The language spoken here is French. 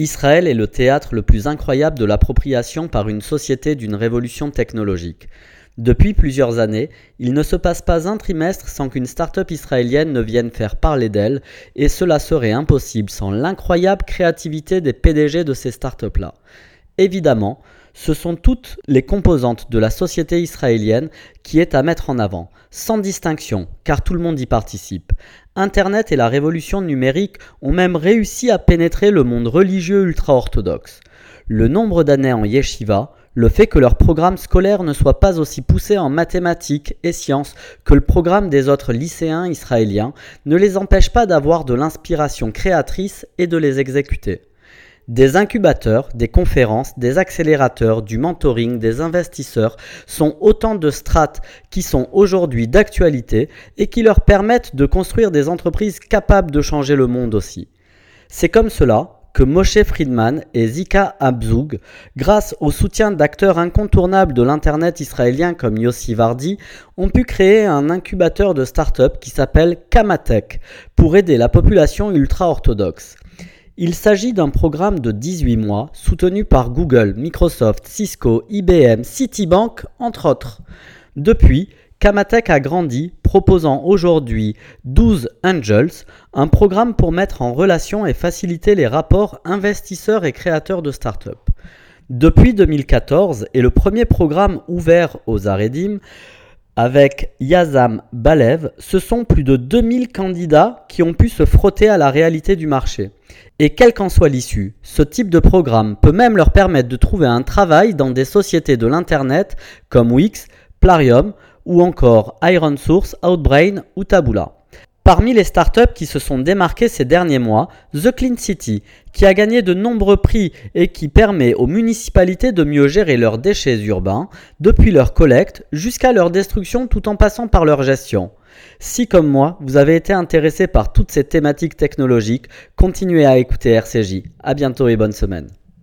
Israël est le théâtre le plus incroyable de l'appropriation par une société d'une révolution technologique. Depuis plusieurs années, il ne se passe pas un trimestre sans qu'une start-up israélienne ne vienne faire parler d'elle, et cela serait impossible sans l'incroyable créativité des PDG de ces start-up-là. Évidemment, ce sont toutes les composantes de la société israélienne qui est à mettre en avant, sans distinction, car tout le monde y participe. Internet et la révolution numérique ont même réussi à pénétrer le monde religieux ultra-orthodoxe. Le nombre d'années en yeshiva, le fait que leur programme scolaire ne soit pas aussi poussé en mathématiques et sciences que le programme des autres lycéens israéliens ne les empêche pas d'avoir de l'inspiration créatrice et de les exécuter. Des incubateurs, des conférences, des accélérateurs, du mentoring, des investisseurs sont autant de strates qui sont aujourd'hui d'actualité et qui leur permettent de construire des entreprises capables de changer le monde aussi. C'est comme cela que Moshe Friedman et Zika Abzoug, grâce au soutien d'acteurs incontournables de l'Internet israélien comme Yossi Vardi, ont pu créer un incubateur de start-up qui s'appelle Kamatech pour aider la population ultra-orthodoxe. Il s'agit d'un programme de 18 mois soutenu par Google, Microsoft, Cisco, IBM, Citibank, entre autres. Depuis, Kamatech a grandi, proposant aujourd'hui 12 Angels, un programme pour mettre en relation et faciliter les rapports investisseurs et créateurs de start-up. Depuis 2014 et le premier programme ouvert aux Aredim, avec Yazam Balev, ce sont plus de 2000 candidats qui ont pu se frotter à la réalité du marché. Et quelle qu'en soit l'issue, ce type de programme peut même leur permettre de trouver un travail dans des sociétés de l'Internet comme Wix, Plarium ou encore Iron Source, Outbrain ou Taboola. Parmi les startups qui se sont démarquées ces derniers mois, The Clean City, qui a gagné de nombreux prix et qui permet aux municipalités de mieux gérer leurs déchets urbains, depuis leur collecte jusqu'à leur destruction tout en passant par leur gestion. Si comme moi, vous avez été intéressé par toutes ces thématiques technologiques, continuez à écouter RCJ. À bientôt et bonne semaine.